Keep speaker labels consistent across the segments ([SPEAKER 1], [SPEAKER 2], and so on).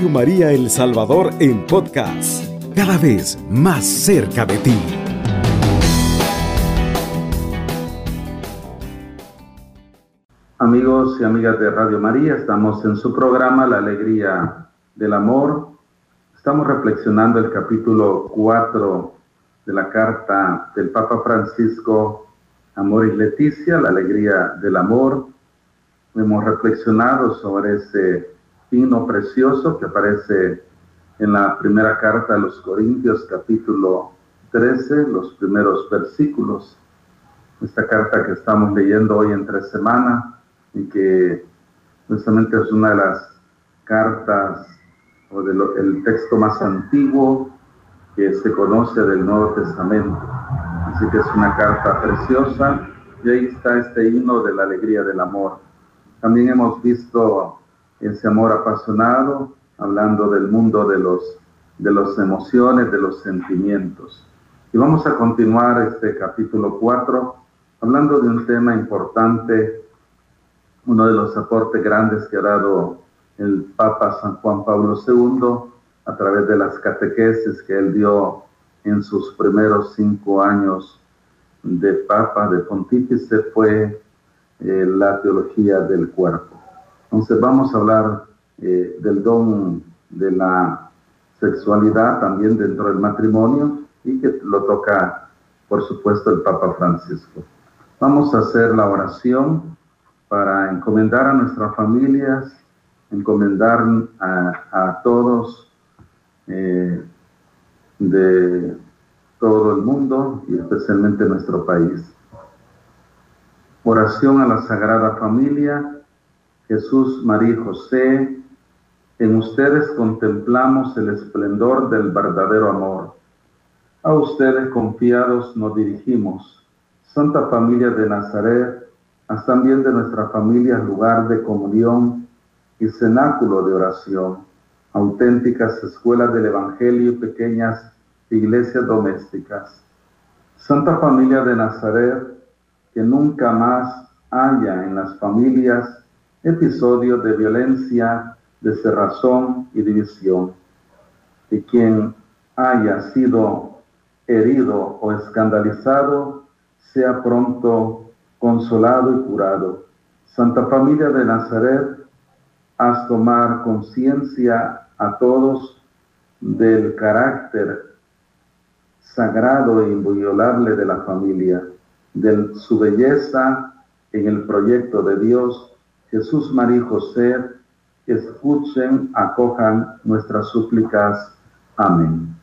[SPEAKER 1] Radio María El Salvador en podcast, cada vez más cerca de ti.
[SPEAKER 2] Amigos y amigas de Radio María, estamos en su programa La Alegría del Amor. Estamos reflexionando el capítulo 4 de la carta del Papa Francisco Amor y Leticia, la alegría del amor. Hemos reflexionado sobre ese himno precioso que aparece en la primera carta a los Corintios, capítulo 13, los primeros versículos. Esta carta que estamos leyendo hoy en tres semanas y que justamente es una de las cartas o del texto más antiguo que se conoce del Nuevo Testamento. Así que es una carta preciosa y ahí está este himno de la alegría del amor. También hemos visto ese amor apasionado, hablando del mundo de los de las emociones, de los sentimientos. Y vamos a continuar este capítulo 4 hablando de un tema importante, uno de los aportes grandes que ha dado el Papa San Juan Pablo II a través de las catequesis que él dio en sus primeros cinco años de Papa, de Pontífice, fue eh, la teología del cuerpo. Entonces vamos a hablar eh, del don de la sexualidad también dentro del matrimonio y que lo toca, por supuesto, el Papa Francisco. Vamos a hacer la oración para encomendar a nuestras familias, encomendar a, todos eh, de todo el mundo y especialmente nuestro país. Oración a la Sagrada Familia, Jesús, María José, en ustedes contemplamos el esplendor del verdadero amor. A ustedes confiados nos dirigimos. Santa Familia de Nazaret, haz también de nuestra familia lugar de comunión y cenáculo de oración, auténticas escuelas del Evangelio y pequeñas iglesias domésticas. Santa Familia de Nazaret, que nunca más haya en las familias episodios de violencia, de cerrazón y división. Y quien haya sido herido o escandalizado, sea pronto consolado y curado. Santa Familia de Nazaret, haz tomar conciencia a todos del carácter sagrado e inviolable de la familia, de su belleza en el proyecto de Dios. Jesús, María y José, escuchen, acojan nuestras súplicas. Amén.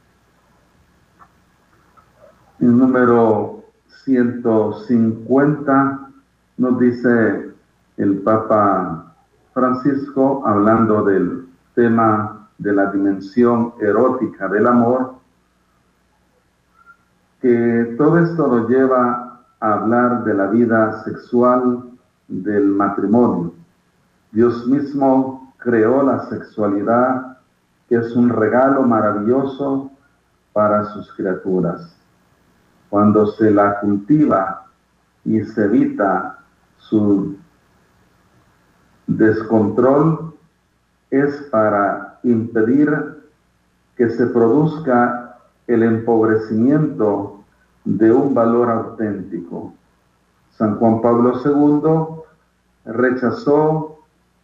[SPEAKER 2] El número 150 nos dice el Papa Francisco, hablando del tema de la dimensión erótica del amor, que todo esto nos lleva a hablar de la vida sexual del matrimonio. Dios mismo creó la sexualidad, que es un regalo maravilloso para sus criaturas. Cuando se la cultiva y se evita su descontrol es para impedir que se produzca el empobrecimiento de un valor auténtico. San Juan Pablo II rechazó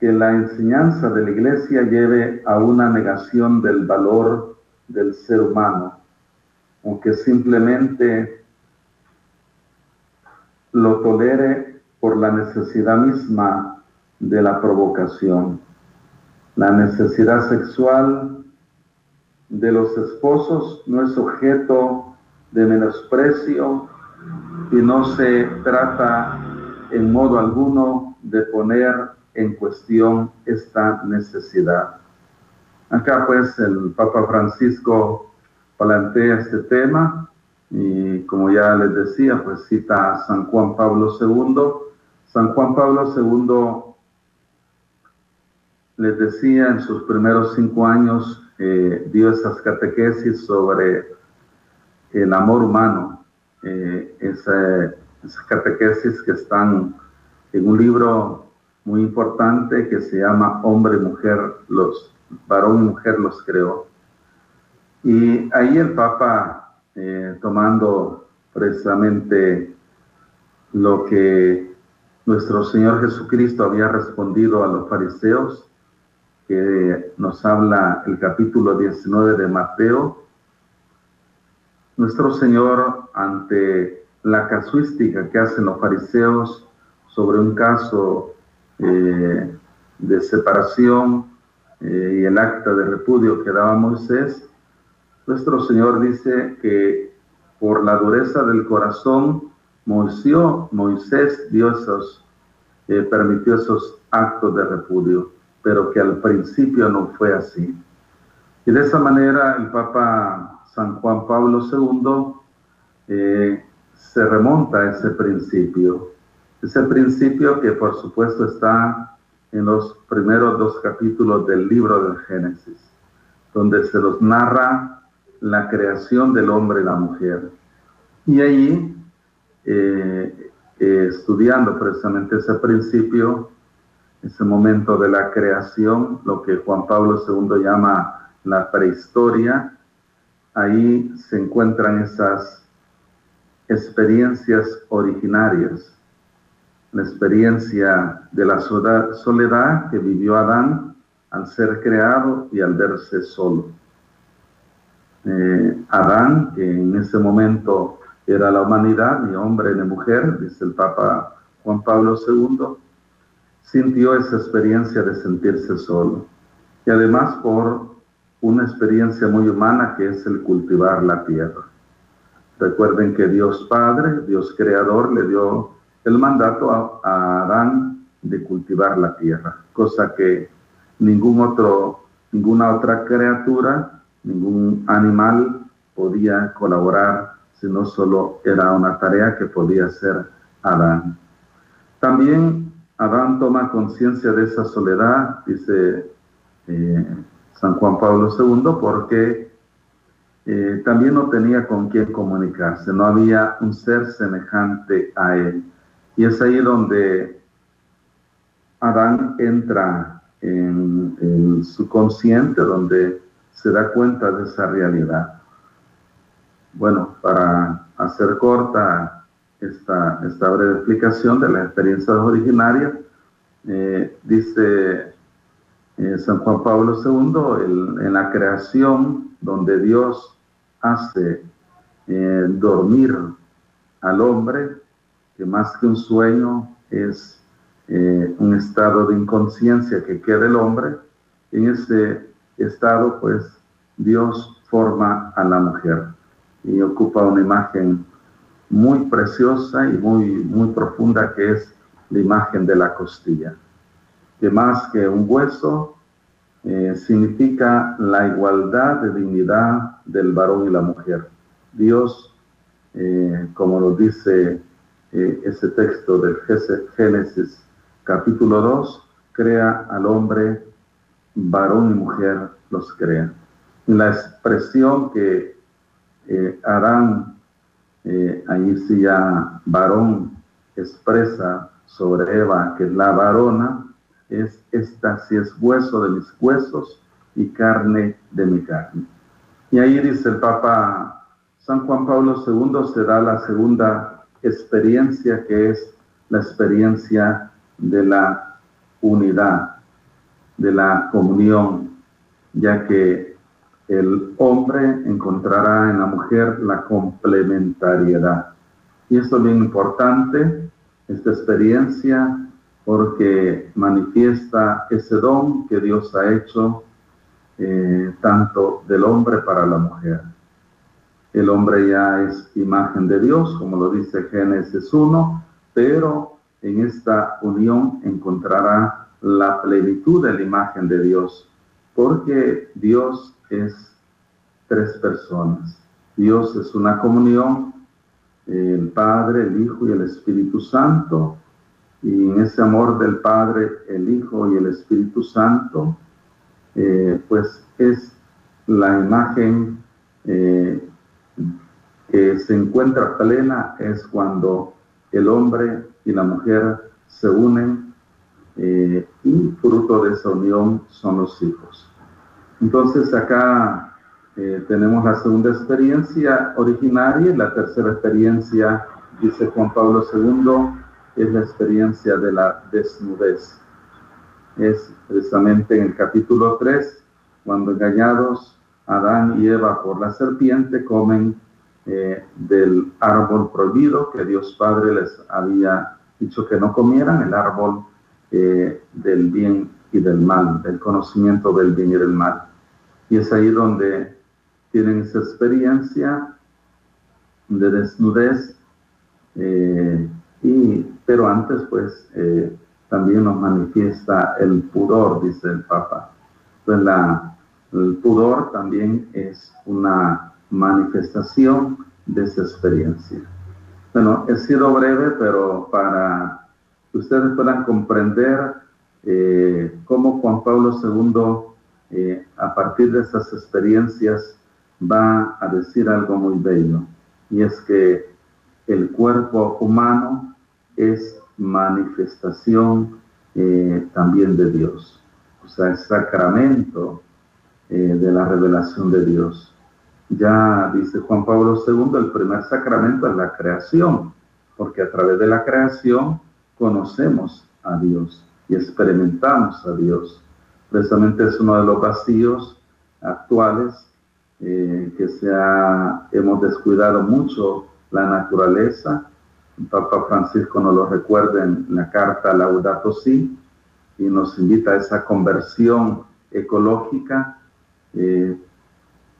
[SPEAKER 2] que la enseñanza de la iglesia lleve a una negación del valor del ser humano, aunque simplemente lo tolere por la necesidad misma de la provocación. La necesidad sexual de los esposos no es objeto de menosprecio y no se trata en modo alguno de poner en cuestión esta necesidad. Acá pues el Papa Francisco plantea este tema y como ya les decía, pues cita a San Juan Pablo II. San Juan Pablo II les decía, en sus primeros cinco años eh, dio esas catequesis sobre el amor humano, eh, esas catequesis que están en un libro muy importante que se llama Hombre Mujer, los, varón mujer los creó. Y ahí el Papa, eh, tomando precisamente lo que nuestro Señor Jesucristo había respondido a los fariseos, que nos habla el capítulo 19 de Mateo, nuestro Señor ante la casuística que hacen los fariseos sobre un caso eh, de separación eh, y el acta de repudio que daba Moisés, nuestro Señor dice que por la dureza del corazón, Moisés, dio esos, eh, permitió esos actos de repudio, pero que al principio no fue así. Y de esa manera el Papa San Juan Pablo II eh, se remonta a ese principio, ese principio que por supuesto está en los primeros dos capítulos del libro del Génesis, donde se nos narra la creación del hombre y la mujer. Y allí, eh, eh, estudiando precisamente ese principio, ese momento de la creación, lo que Juan Pablo II llama la prehistoria, ahí se encuentran esas experiencias originarias, la experiencia de la soledad que vivió Adán al ser creado y al verse solo. Eh, Adán, que en ese momento era la humanidad, ni hombre ni mujer, dice el Papa Juan Pablo II, sintió esa experiencia de sentirse solo. Y además por una experiencia muy humana que es el cultivar la tierra. Recuerden que Dios Padre, Dios Creador, le dio el mandato a, Adán de cultivar la tierra, cosa que ningún otro, ninguna otra criatura, ningún animal podía colaborar, sino solo era una tarea que podía hacer Adán. También Adán toma conciencia de esa soledad, dice eh, San Juan Pablo II, porque eh, también no tenía con quién comunicarse, no había un ser semejante a él. Y es ahí donde Adán entra en, su consciente, donde se da cuenta de esa realidad. Bueno, para hacer corta esta, esta breve explicación de las experiencias originarias, eh, dice eh, San Juan Pablo II, en la creación donde Dios hace eh, dormir al hombre, que más que un sueño es eh, un estado de inconsciencia que queda el hombre, en ese estado pues Dios forma a la mujer y ocupa una imagen muy preciosa y muy, muy profunda que es la imagen de la costilla que más que un hueso eh, significa la igualdad de dignidad del varón y la mujer. Dios, eh, como lo dice eh, ese texto del Génesis capítulo 2, crea al hombre, varón y mujer los crea. La expresión que Adán, ahí sí ya varón, expresa sobre Eva, que es la varona, es esta si es hueso de mis huesos y carne de mi carne. Y ahí dice el Papa San Juan Pablo II, se da la segunda experiencia que es la experiencia de la unidad, de la comunión, ya que el hombre encontrará en la mujer la complementariedad. Y esto es bien importante, esta experiencia porque manifiesta ese don que Dios ha hecho eh, tanto del hombre para la mujer. El hombre ya es imagen de Dios, como lo dice Génesis 1, pero en esta unión encontrará la plenitud de la imagen de Dios, porque Dios es tres personas. Dios es una comunión, el Padre, el Hijo y el Espíritu Santo, y en ese amor del Padre, el Hijo y el Espíritu Santo, eh, pues es la imagen eh, que se encuentra plena, es cuando el hombre y la mujer se unen eh, y fruto de esa unión son los hijos. Entonces acá eh, tenemos la segunda experiencia originaria y la tercera experiencia, dice Juan Pablo II, es la experiencia de la desnudez. Es precisamente en el capítulo 3, cuando engañados Adán y Eva por la serpiente comen eh, del árbol prohibido que Dios Padre les había dicho que no comieran, el árbol eh, del bien y del mal, del conocimiento del bien y del mal. Y es ahí donde tienen esa experiencia de desnudez, eh, y, pero antes pues también nos manifiesta el pudor, dice el Papa. Pues la, el pudor también es una manifestación de esa experiencia. Bueno, he sido breve, pero para que ustedes puedan comprender eh, cómo Juan Pablo II, eh, a partir de esas experiencias, va a decir algo muy bello, y es que el cuerpo humano es manifestación eh, también de Dios, o sea, es sacramento de la revelación de Dios. Ya dice Juan Pablo II, el primer sacramento es la creación, porque a través de la creación conocemos a Dios y experimentamos a Dios. Precisamente es uno de los vacíos actuales eh, que se hemos descuidado mucho la naturaleza. Papa Francisco nos lo recuerda en la carta Laudato Si y nos invita a esa conversión ecológica eh,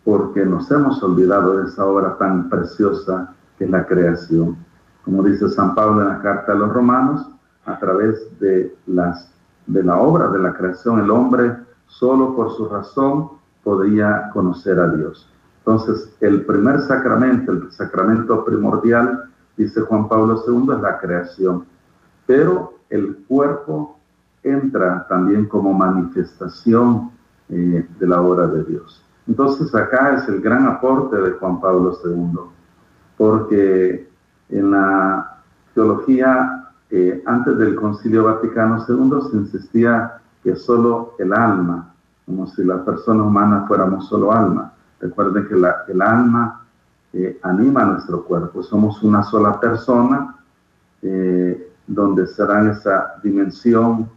[SPEAKER 2] porque nos hemos olvidado de esa obra tan preciosa que es la creación. Como dice San Pablo en la carta a los romanos, a través de, las, de la obra de la creación, el hombre solo por su razón podía conocer a Dios. Entonces, el primer sacramento, el sacramento primordial, dice Juan Pablo II, es la creación. Pero el cuerpo entra también como manifestación eh, de la obra de Dios. Entonces acá es el gran aporte de Juan Pablo II, porque en la teología eh, antes del Concilio Vaticano II se insistía que solo el alma, como si las personas humanas fuéramos solo alma. Recuerden que el alma eh, anima nuestro cuerpo, somos una sola persona eh, donde será esa dimensión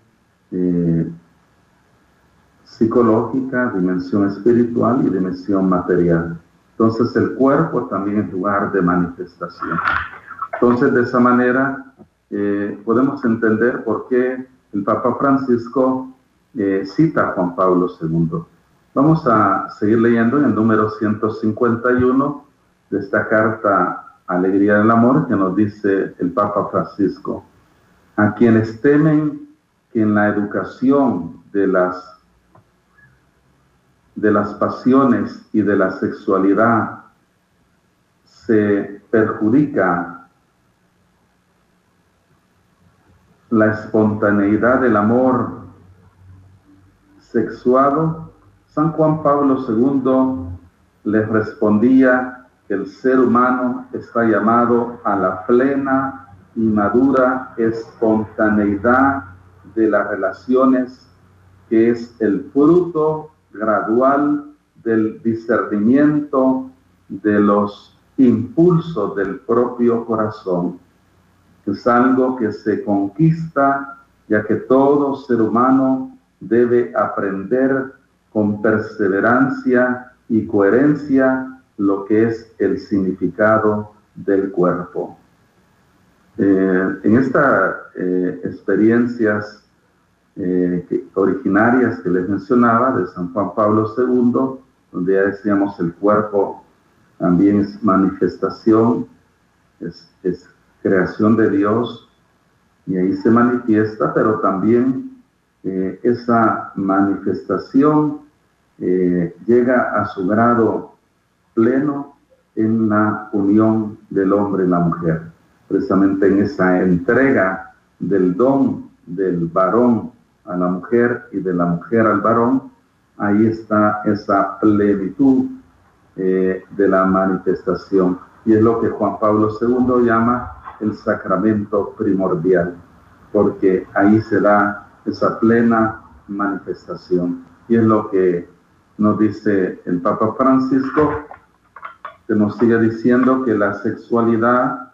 [SPEAKER 2] psicológica, dimensión espiritual y dimensión material. Entonces el cuerpo también es lugar de manifestación. Entonces de esa manera eh, podemos entender por qué el Papa Francisco eh, cita a Juan Pablo II. Vamos a seguir leyendo en el número 151 de esta carta Alegría del Amor que nos dice el Papa Francisco. A quienes temen que en la educación de las de las pasiones y de la sexualidad se perjudica la espontaneidad del amor sexuado, San Juan Pablo II les respondía que el ser humano está llamado a la plena y madura espontaneidad de las relaciones, que es el fruto gradual del discernimiento de los impulsos del propio corazón. Es algo que se conquista ya que todo ser humano debe aprender con perseverancia y coherencia lo que es el significado del cuerpo. Eh, en estas eh, experiencias eh, originarias que les mencionaba de San Juan Pablo II, donde ya decíamos el cuerpo también es manifestación, es, creación de Dios y ahí se manifiesta, pero también eh, esa manifestación eh, llega a su grado pleno en la unión del hombre y la mujer, precisamente en esa entrega del don del varón a la mujer y de la mujer al varón, ahí está esa plenitud eh, de la manifestación. Y es lo que Juan Pablo II llama el sacramento primordial, porque ahí se da esa plena manifestación. Y es lo que nos dice el Papa Francisco, que nos sigue diciendo que la sexualidad,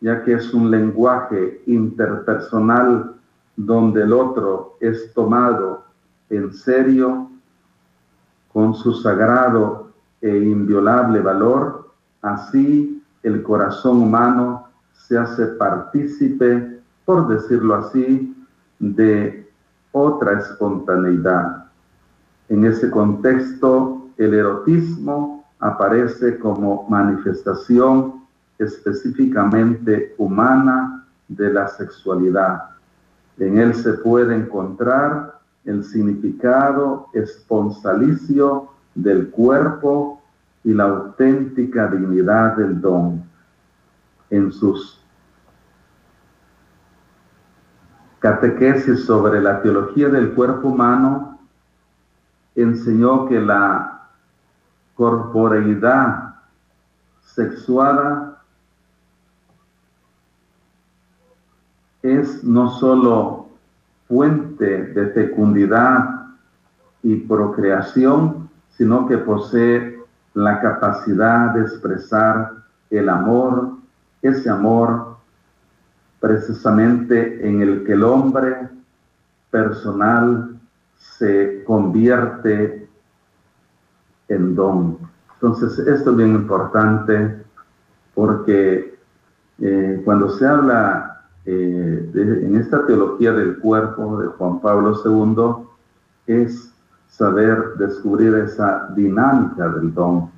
[SPEAKER 2] ya que es un lenguaje interpersonal donde el otro es tomado en serio con su sagrado e inviolable valor, así el corazón humano se hace partícipe, por decirlo así, de otra espontaneidad. En ese contexto, el erotismo aparece como manifestación específicamente humana de la sexualidad. En él se puede encontrar el significado esponsalicio del cuerpo y la auténtica dignidad del don. En sus catequesis sobre la teología del cuerpo humano, enseñó que la corporeidad sexuada es no sólo fuente de fecundidad y procreación, sino que posee la capacidad de expresar el amor, ese amor precisamente en el que el hombre personal se convierte en don. Entonces, esto es bien importante porque eh, cuando se habla eh, en esta teología del cuerpo de Juan Pablo II, es saber descubrir esa dinámica del don,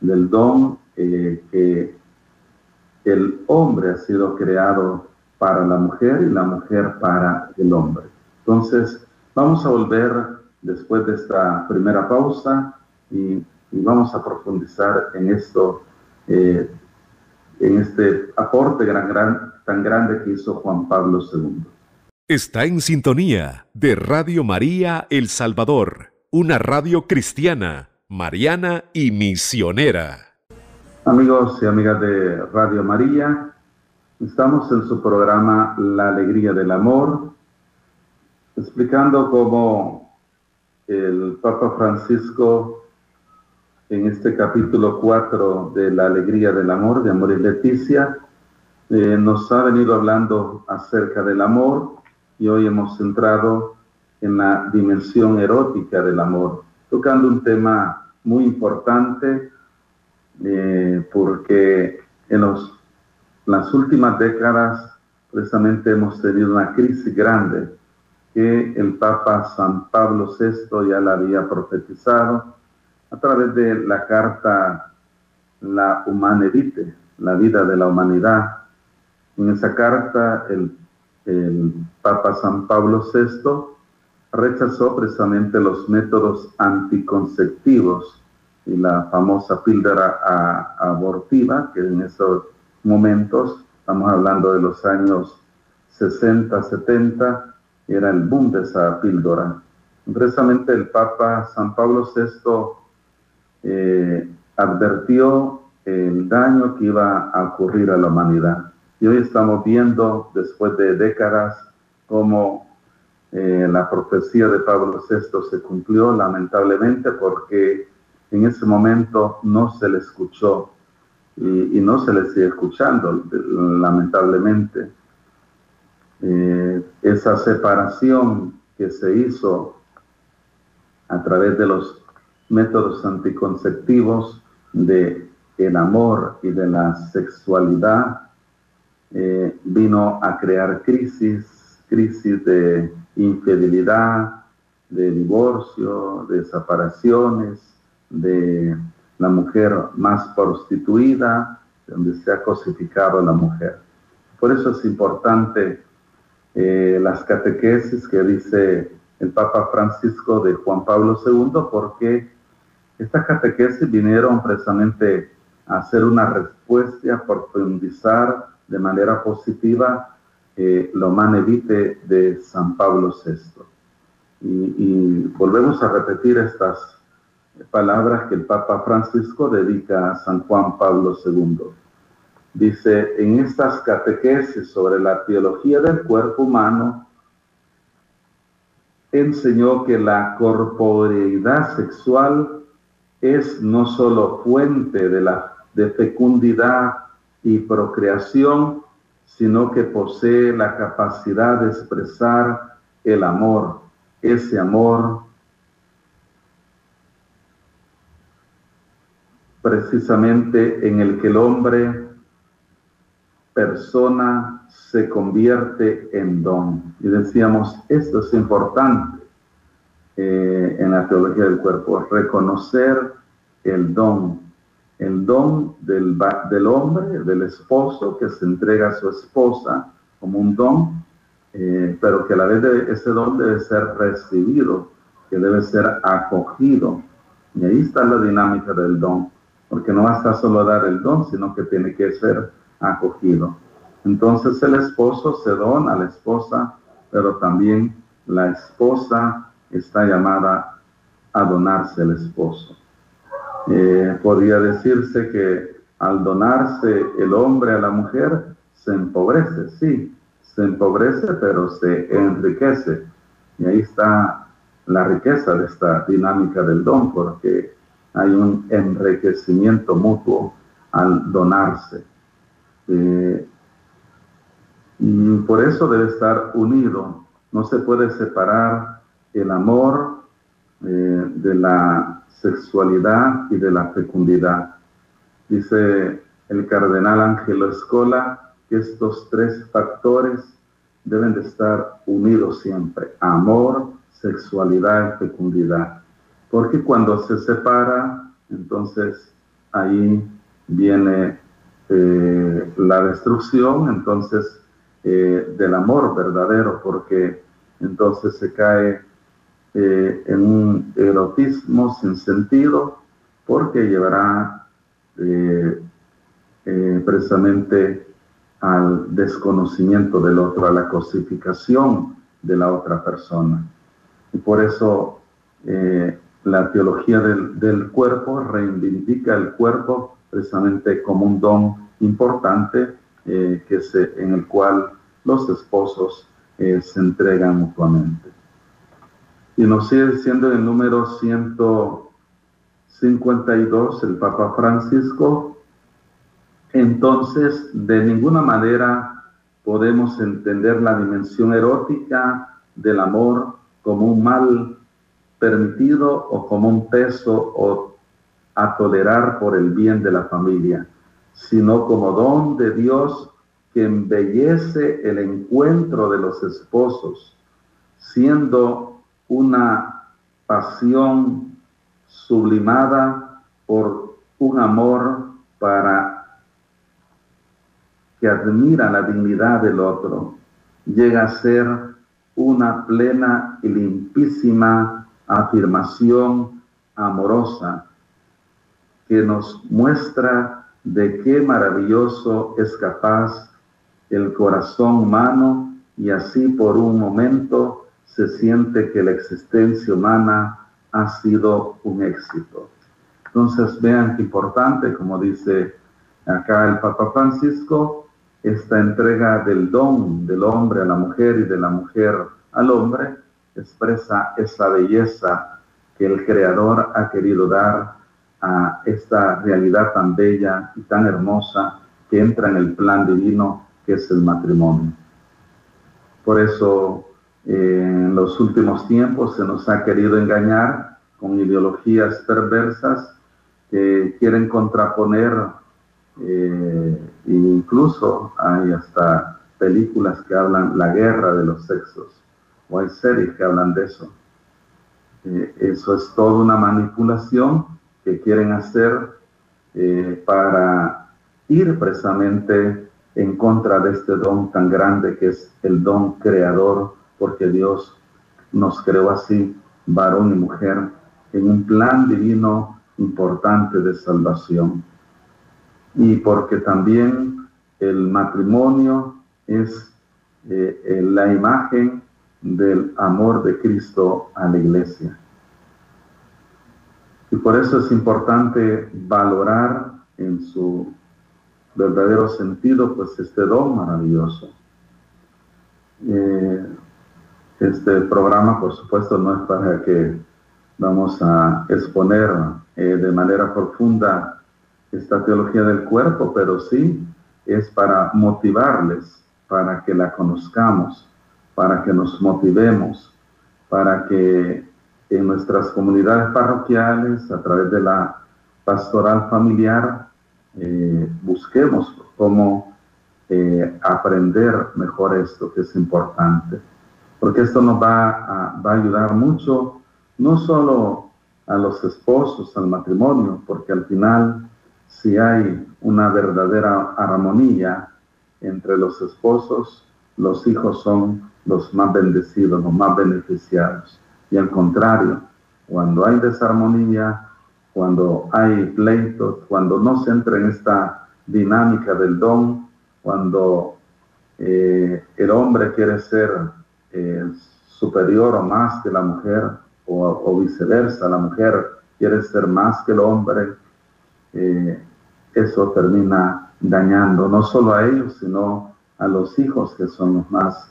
[SPEAKER 2] del don eh, que el hombre ha sido creado para la mujer y la mujer para el hombre. Entonces, vamos a volver después de esta primera pausa y, vamos a profundizar en esto, eh, en este aporte gran, gran, tan grande que hizo Juan Pablo II.
[SPEAKER 1] Está en sintonía de Radio María El Salvador, una radio cristiana, mariana y misionera.
[SPEAKER 2] Amigos y amigas de Radio María, estamos en su programa La Alegría del Amor, explicando cómo el Papa Francisco en este capítulo 4 de La Alegría del Amor, de Amor y Leticia, eh, nos ha venido hablando acerca del amor y hoy hemos centrado en la dimensión erótica del amor, tocando un tema muy importante eh, porque en los, las últimas décadas precisamente hemos tenido una crisis grande que el Papa San Pablo VI ya la había profetizado a través de la carta La Humane la vida de la humanidad. En esa carta el, Papa San Pablo VI rechazó precisamente los métodos anticonceptivos y la famosa píldora abortiva, que en esos momentos, estamos hablando de los años 60, 70, era el boom de esa píldora. Precisamente el Papa San Pablo VI eh, advirtió el daño que iba a ocurrir a la humanidad. Y hoy estamos viendo, después de décadas, cómo eh, la profecía de Pablo VI se cumplió lamentablemente porque en ese momento no se le escuchó y, no se le sigue escuchando lamentablemente. Eh, esa separación que se hizo a través de los métodos anticonceptivos de el amor y de la sexualidad eh, vino a crear crisis, crisis de infidelidad, de divorcio, de separaciones, de la mujer más prostituida, donde se ha cosificado a la mujer. Por eso es importante eh, las catequesis que dice el Papa Francisco de Juan Pablo II, porque estas catequesis vinieron precisamente a hacer una respuesta, a profundizar de manera positiva eh, lo manevite de San Pablo VI. Y, volvemos a repetir estas palabras que el Papa Francisco dedica a San Juan Pablo II. Dice, en estas catequesis sobre la teología del cuerpo humano, enseñó que la corporeidad sexual es no solo fuente de, la, de fecundidad y procreación, sino que posee la capacidad de expresar el amor, ese amor precisamente en el que el hombre, persona, se convierte en don. Y decíamos, esto es importante eh, en la teología del cuerpo, reconocer el don, el don del, hombre, del esposo que se entrega a su esposa como un don, eh, pero que a la vez de ese don debe ser recibido, que debe ser acogido. Y ahí está la dinámica del don porque no basta solo dar el don, sino que tiene que ser acogido. Entonces el esposo se dona a la esposa, pero también la esposa está llamada a donarse al esposo. Eh, podría decirse que al donarse el hombre a la mujer, se empobrece, sí, se empobrece, pero se enriquece. Y ahí está la riqueza de esta dinámica del don, porque hay un enriquecimiento mutuo al donarse. Eh, y por eso debe estar unido. No se puede separar el amor eh, de la sexualidad y de la fecundidad. Dice el cardenal Ángelo Escola que estos tres factores deben de estar unidos siempre. Amor, sexualidad y fecundidad. Porque cuando se separa, entonces ahí viene eh, la destrucción, entonces, eh, del amor verdadero, porque entonces se cae eh, en un erotismo sin sentido, porque llevará precisamente al desconocimiento del otro, a la cosificación de la otra persona. Y por eso la teología del, cuerpo reivindica el cuerpo precisamente como un don importante eh, que se, en el cual los esposos eh, se entregan mutuamente. Y nos sigue diciendo el número 152 el Papa Francisco, entonces de ninguna manera podemos entender la dimensión erótica del amor como un mal permitido o como un peso o a tolerar por el bien de la familia, sino como don de Dios que embellece el encuentro de los esposos, siendo una pasión sublimada por un amor para que admira la dignidad del otro, llega a ser una plena y limpísima afirmación amorosa que nos muestra de qué maravilloso es capaz el corazón humano y así por un momento se siente que la existencia humana ha sido un éxito. Entonces vean qué importante, como dice acá el Papa Francisco, esta entrega del don del hombre a la mujer y de la mujer al hombre, expresa esa belleza que el Creador ha querido dar a esta realidad tan bella y tan hermosa que entra en el plan divino que es el matrimonio. Por eso en los últimos tiempos se nos ha querido engañar con ideologías perversas que quieren contraponer, eh, incluso hay hasta películas que hablan la guerra de los sexos o hay series que hablan de eso. Eh, eso es toda una manipulación que quieren hacer eh, para ir precisamente en contra de este don tan grande que es el don creador, porque Dios nos creó así, varón y mujer, en un plan divino importante de salvación. Y porque también el matrimonio es eh, la imagen del amor de Cristo a la iglesia. Y por eso es importante valorar en su verdadero sentido, pues este don maravilloso. Eh, Este programa, por supuesto, no es para que vamos a exponer eh, de manera profunda esta teología del cuerpo, pero sí es para motivarles, para que la conozcamos, para que nos motivemos, para que en nuestras comunidades parroquiales, a través de la pastoral familiar, eh, busquemos cómo eh, aprender mejor esto que es importante, porque esto nos va a, ayudar mucho, no solo a los esposos, al matrimonio, porque al final, si hay una verdadera armonía entre los esposos, los hijos son los más bendecidos, los más beneficiados. Y al contrario, cuando hay desarmonía, cuando hay pleitos, cuando no se entra en esta dinámica del don, cuando eh, el hombre quiere ser eh, superior o más que la mujer, o, viceversa, la mujer quiere ser más que el hombre, eh, eso termina dañando no solo a ellos, sino a los hijos que son los más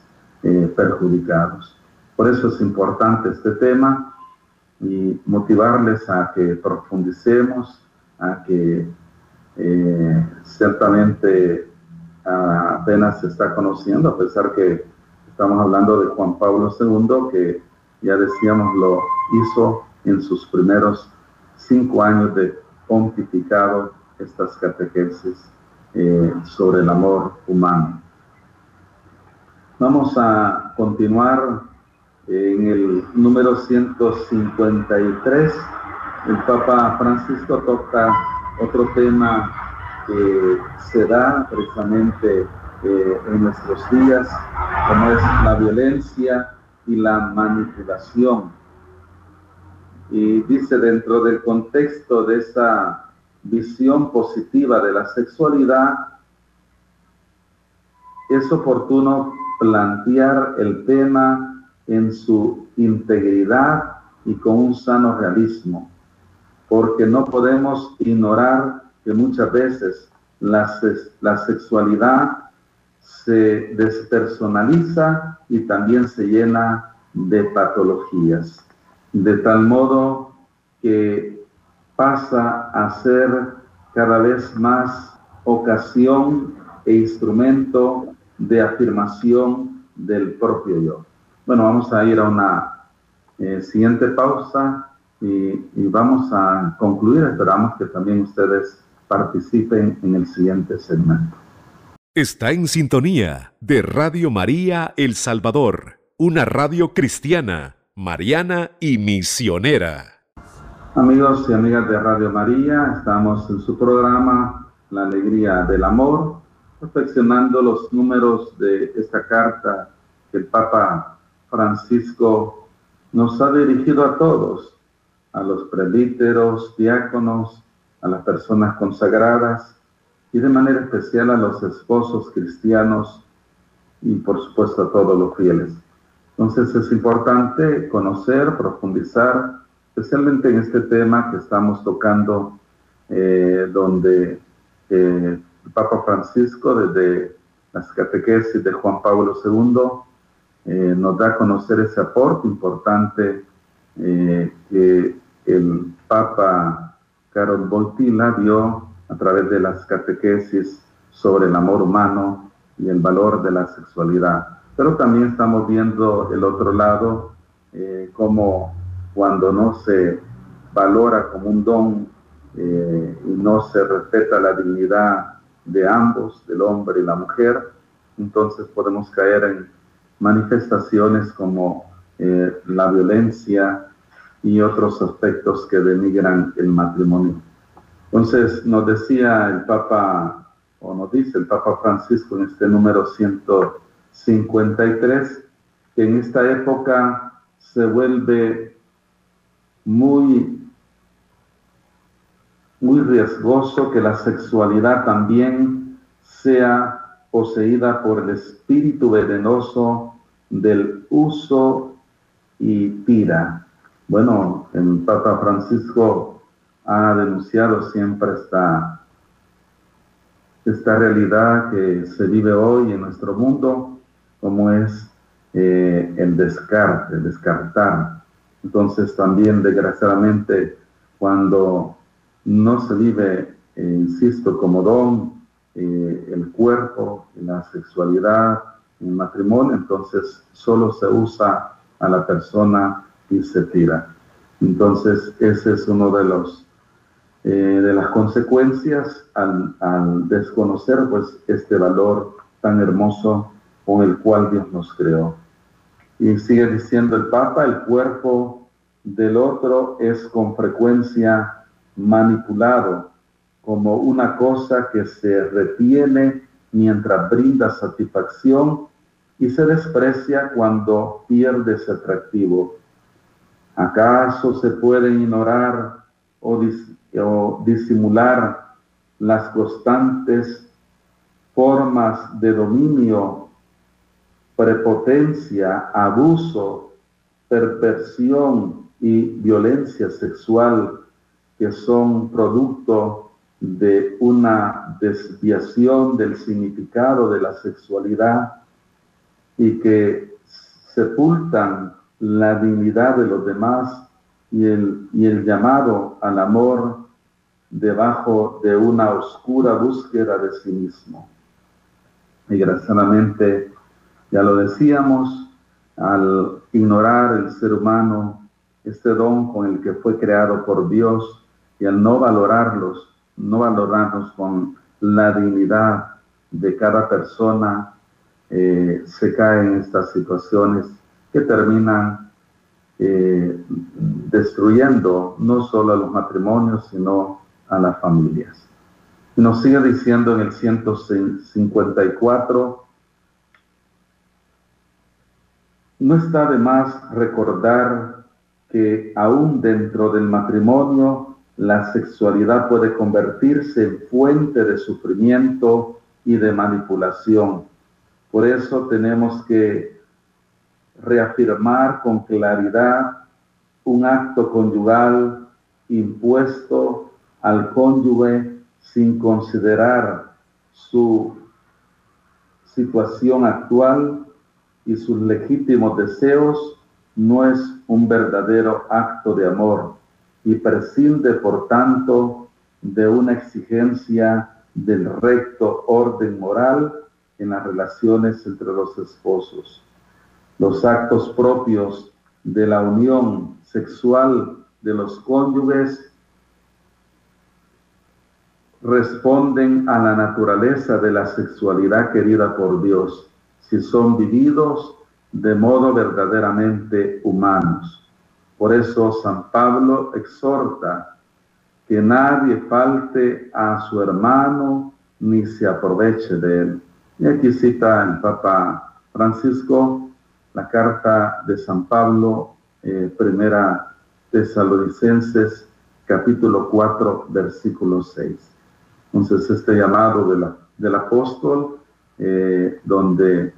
[SPEAKER 2] perjudicados. Por eso es importante este tema y motivarles a que profundicemos, a que eh, ciertamente apenas se está conociendo, a pesar que estamos hablando de Juan Pablo II, que ya decíamos lo hizo en sus primeros cinco años de pontificado estas catequesis eh, sobre el amor humano. Vamos a continuar en el número 153, el Papa Francisco toca otro tema que se da precisamente eh, en nuestros días, como es la violencia y la manipulación. Y dice dentro del contexto de esa visión positiva de la sexualidad, es oportuno plantear el tema en su integridad y con un sano realismo, porque no podemos ignorar que muchas veces la, la sexualidad se despersonaliza y también se llena de patologías, de tal modo que pasa a ser cada vez más ocasión e instrumento de afirmación del propio yo. Bueno, vamos a ir a una eh, siguiente pausa y, vamos a concluir. Esperamos que también ustedes participen en el siguiente segmento.
[SPEAKER 1] Está en sintonía de Radio María El Salvador, una radio cristiana, mariana y misionera.
[SPEAKER 2] Amigos y amigas de Radio María, estamos en su programa La Alegría del Amor, reflexionando los números de esta carta que el Papa Francisco nos ha dirigido a todos, a los presbíteros, diáconos, a las personas consagradas y de manera especial a los esposos cristianos y por supuesto a todos los fieles. Entonces es importante conocer, profundizar, especialmente en este tema que estamos tocando, eh, donde eh, el Papa Francisco, desde las catequesis de Juan Pablo II, eh, nos da a conocer ese aporte importante eh, que el Papa Carol Voltila dio a través de las catequesis sobre el amor humano y el valor de la sexualidad. Pero también estamos viendo el otro lado, eh, como cuando no se valora como un don y no se respeta la dignidad de ambos, del hombre y la mujer, entonces podemos caer en manifestaciones como eh, la violencia y otros aspectos que denigran el matrimonio. Entonces nos decía el Papa, o nos dice el Papa Francisco en este número 153, que en esta época se vuelve muy, muy riesgoso que la sexualidad también sea poseída por el espíritu venenoso del uso y tira. Bueno, el Papa Francisco ha denunciado siempre esta, esta realidad que se vive hoy en nuestro mundo, como es eh, el descarte, descartar. Entonces también desgraciadamente cuando no se vive, eh, insisto, como don, eh, el cuerpo, la sexualidad, el matrimonio, entonces solo se usa a la persona y se tira. Entonces ese es uno de los de las consecuencias al, al, desconocer pues este valor tan hermoso con el cual Dios nos creó. Y sigue diciendo el Papa, el cuerpo del otro es con frecuencia manipulado como una cosa que se retiene mientras brinda satisfacción y se desprecia cuando pierde ese atractivo. ¿Acaso se pueden ignorar o, o disimular las constantes formas de dominio prepotencia, abuso, perversión y violencia sexual que son producto de una desviación del significado de la sexualidad y que sepultan la dignidad de los demás y el, y el llamado al amor debajo de una oscura búsqueda de sí mismo. Y desgraciadamente ya lo decíamos, al ignorar el ser humano, este don con el que fue creado por Dios, y al no valorarlos, no valorarnos con la dignidad de cada persona, eh, se caen estas situaciones que terminan eh, destruyendo no solo a los matrimonios, sino a las familias. Nos sigue diciendo en el 154, No está de más recordar que aún dentro del matrimonio la sexualidad puede convertirse en fuente de sufrimiento y de manipulación. Por eso tenemos que reafirmar con claridad un acto conyugal impuesto al cónyuge sin considerar su situación actual y sus legítimos deseos no es un verdadero acto de amor y prescinde, por tanto, de una exigencia del recto orden moral en las relaciones entre los esposos. Los actos propios de la unión sexual de los cónyuges responden a la naturaleza de la sexualidad querida por Dios si son vividos de modo verdaderamente humanos. Por eso San Pablo exhorta que nadie falte a su hermano ni se aproveche de él. Y aquí cita el Papa Francisco la carta de San Pablo, eh, primera Tesalonicenses, capítulo 4, versículo 6. Entonces, este llamado de la, del apóstol, eh, donde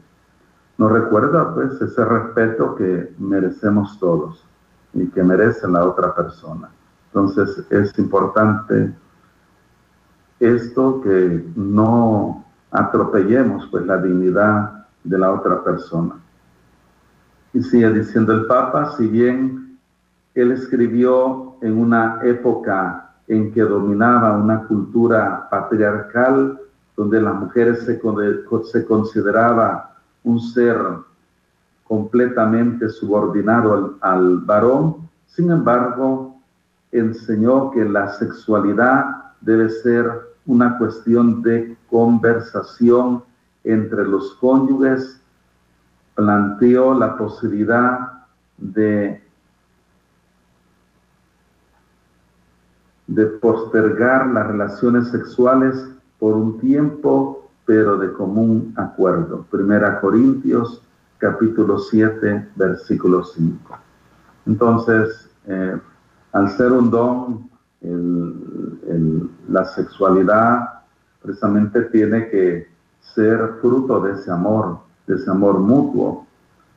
[SPEAKER 2] nos recuerda pues ese respeto que merecemos todos y que merece la otra persona. Entonces es importante esto que no atropellemos pues la dignidad de la otra persona. Y sigue diciendo el Papa, si bien él escribió en una época en que dominaba una cultura patriarcal, donde las mujeres se, se consideraba un ser completamente subordinado al, varón, sin embargo, enseñó que la sexualidad debe ser una cuestión de conversación entre los cónyuges, planteó la posibilidad de, postergar las relaciones sexuales por un tiempo pero de común acuerdo. Primera Corintios capítulo 7, versículo 5. Entonces, eh, al ser un don, la sexualidad precisamente tiene que ser fruto de ese amor, de ese amor mutuo.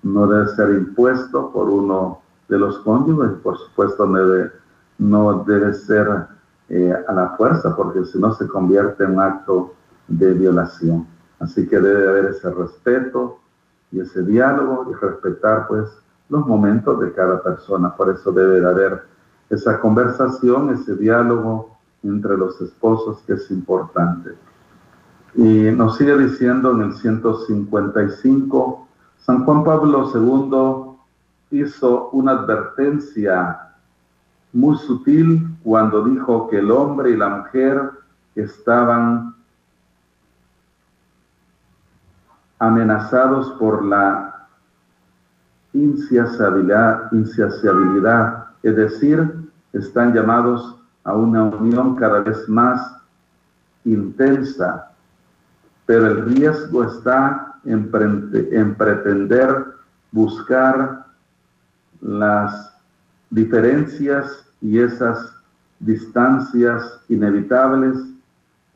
[SPEAKER 2] No debe ser impuesto por uno de los cónyuges, por supuesto no debe, no debe ser eh, a la fuerza, porque si no se convierte en un acto de violación. Así que debe haber ese respeto y ese diálogo y respetar pues los momentos de cada persona. Por eso debe de haber esa conversación, ese diálogo entre los esposos que es importante. Y nos sigue diciendo en el 155, San Juan Pablo II hizo una advertencia muy sutil cuando dijo que el hombre y la mujer estaban amenazados por la insaciabilidad, insaciabilidad, es decir, están llamados a una unión cada vez más intensa, pero el riesgo está en, en pretender buscar las diferencias y esas distancias inevitables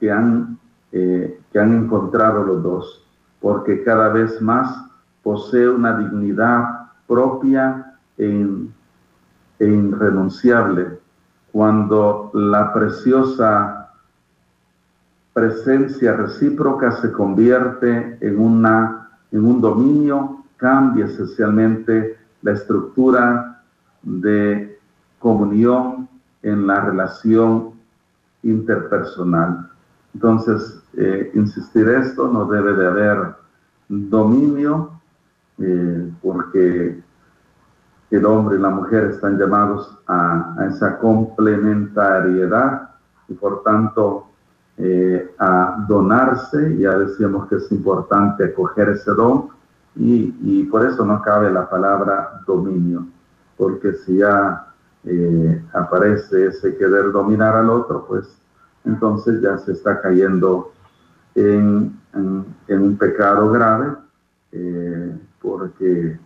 [SPEAKER 2] que han, eh, que han encontrado los dos, porque cada vez más posee una dignidad propia e, e irrenunciable. Cuando la preciosa presencia recíproca se convierte en, una, en un dominio, cambia esencialmente la estructura de comunión en la relación interpersonal. Entonces, eh, insistir esto, no debe de haber dominio, eh, porque el hombre y la mujer están llamados a, esa complementariedad y por tanto eh, a donarse. Ya decíamos que es importante acoger ese don y, y por eso no cabe la palabra dominio, porque si ya eh, aparece ese querer dominar al otro, pues entonces ya se está cayendo en, un pecado grave, eh, porque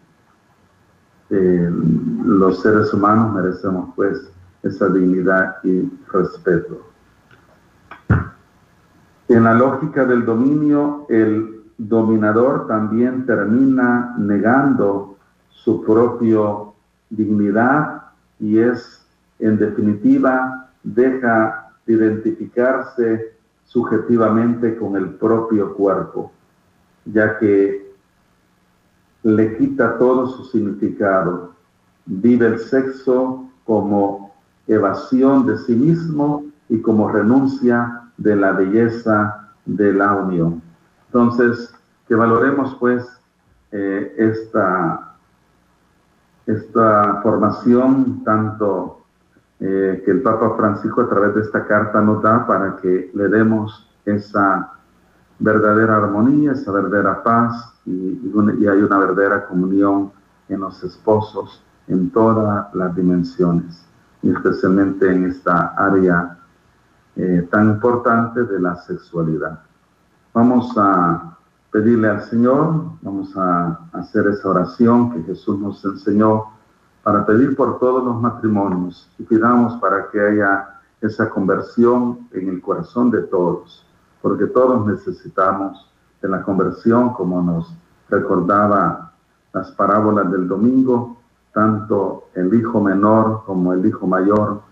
[SPEAKER 2] los seres humanos merecemos pues esa dignidad y respeto. En la lógica del dominio, el dominador también termina negando su propia dignidad y es, en definitiva, deja de identificarse subjetivamente con el propio cuerpo, ya que le quita todo su significado. Vive el sexo como evasión de sí mismo y como renuncia de la belleza de la unión. Entonces, que valoremos pues eh, esta esta formación, tanto eh, que el Papa Francisco a través de esta carta nos da para que le demos esa verdadera armonía, esa verdadera paz y, y, hay una verdadera comunión en los esposos en todas las dimensiones, y especialmente en esta área eh, tan importante de la sexualidad. Vamos a pedirle al Señor, vamos a hacer esa oración que Jesús nos enseñó para pedir por todos los matrimonios y pidamos para que haya esa conversión en el corazón de todos, porque todos necesitamos de la conversión, como nos recordaba las parábolas del domingo, tanto el hijo menor como el hijo mayor,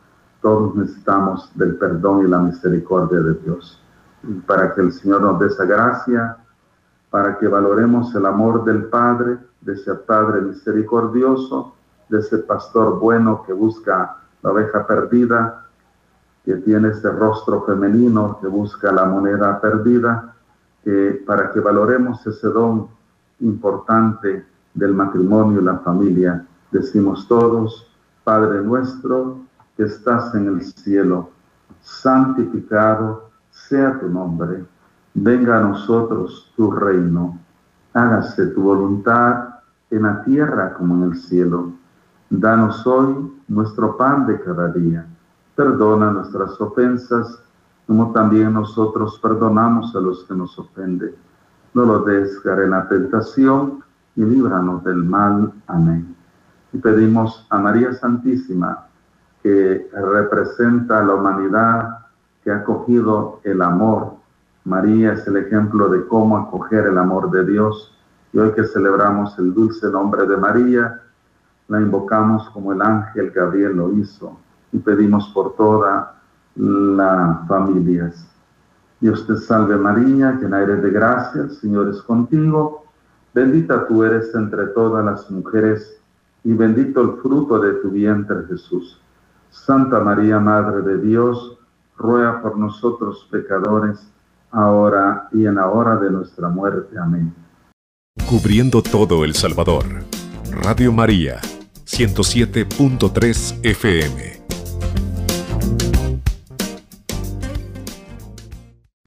[SPEAKER 2] todos necesitamos del perdón y la misericordia de Dios. Para que el Señor nos dé esa gracia, para que valoremos el amor del Padre, de ese Padre misericordioso, de ese pastor bueno que busca la oveja perdida, que tiene ese rostro femenino que busca la moneda perdida, para que valoremos ese don importante del matrimonio y la familia. Decimos todos, Padre nuestro que estás en el cielo, santificado sea tu nombre venga a nosotros tu reino, hágase tu voluntad en la tierra como en el cielo. Danos hoy nuestro pan de cada día. Perdona nuestras ofensas, como también nosotros perdonamos a los que nos ofenden. No lo des en la tentación y líbranos del mal. Amén. Y pedimos a María Santísima, que representa a la humanidad que ha cogido el amor María es el ejemplo de cómo acoger el amor de Dios. Y hoy que celebramos el dulce nombre de María, la invocamos como el ángel Gabriel lo hizo y pedimos por toda la familias. Dios te salve María, llena eres de gracia, el Señor es contigo. Bendita tú eres entre todas las mujeres, y bendito el fruto de tu vientre Jesús. Santa María, Madre de Dios, ruega por nosotros pecadores, ahora y en la hora de nuestra muerte. Amén.
[SPEAKER 1] Cubriendo todo El Salvador. Radio María, 107.3 FM.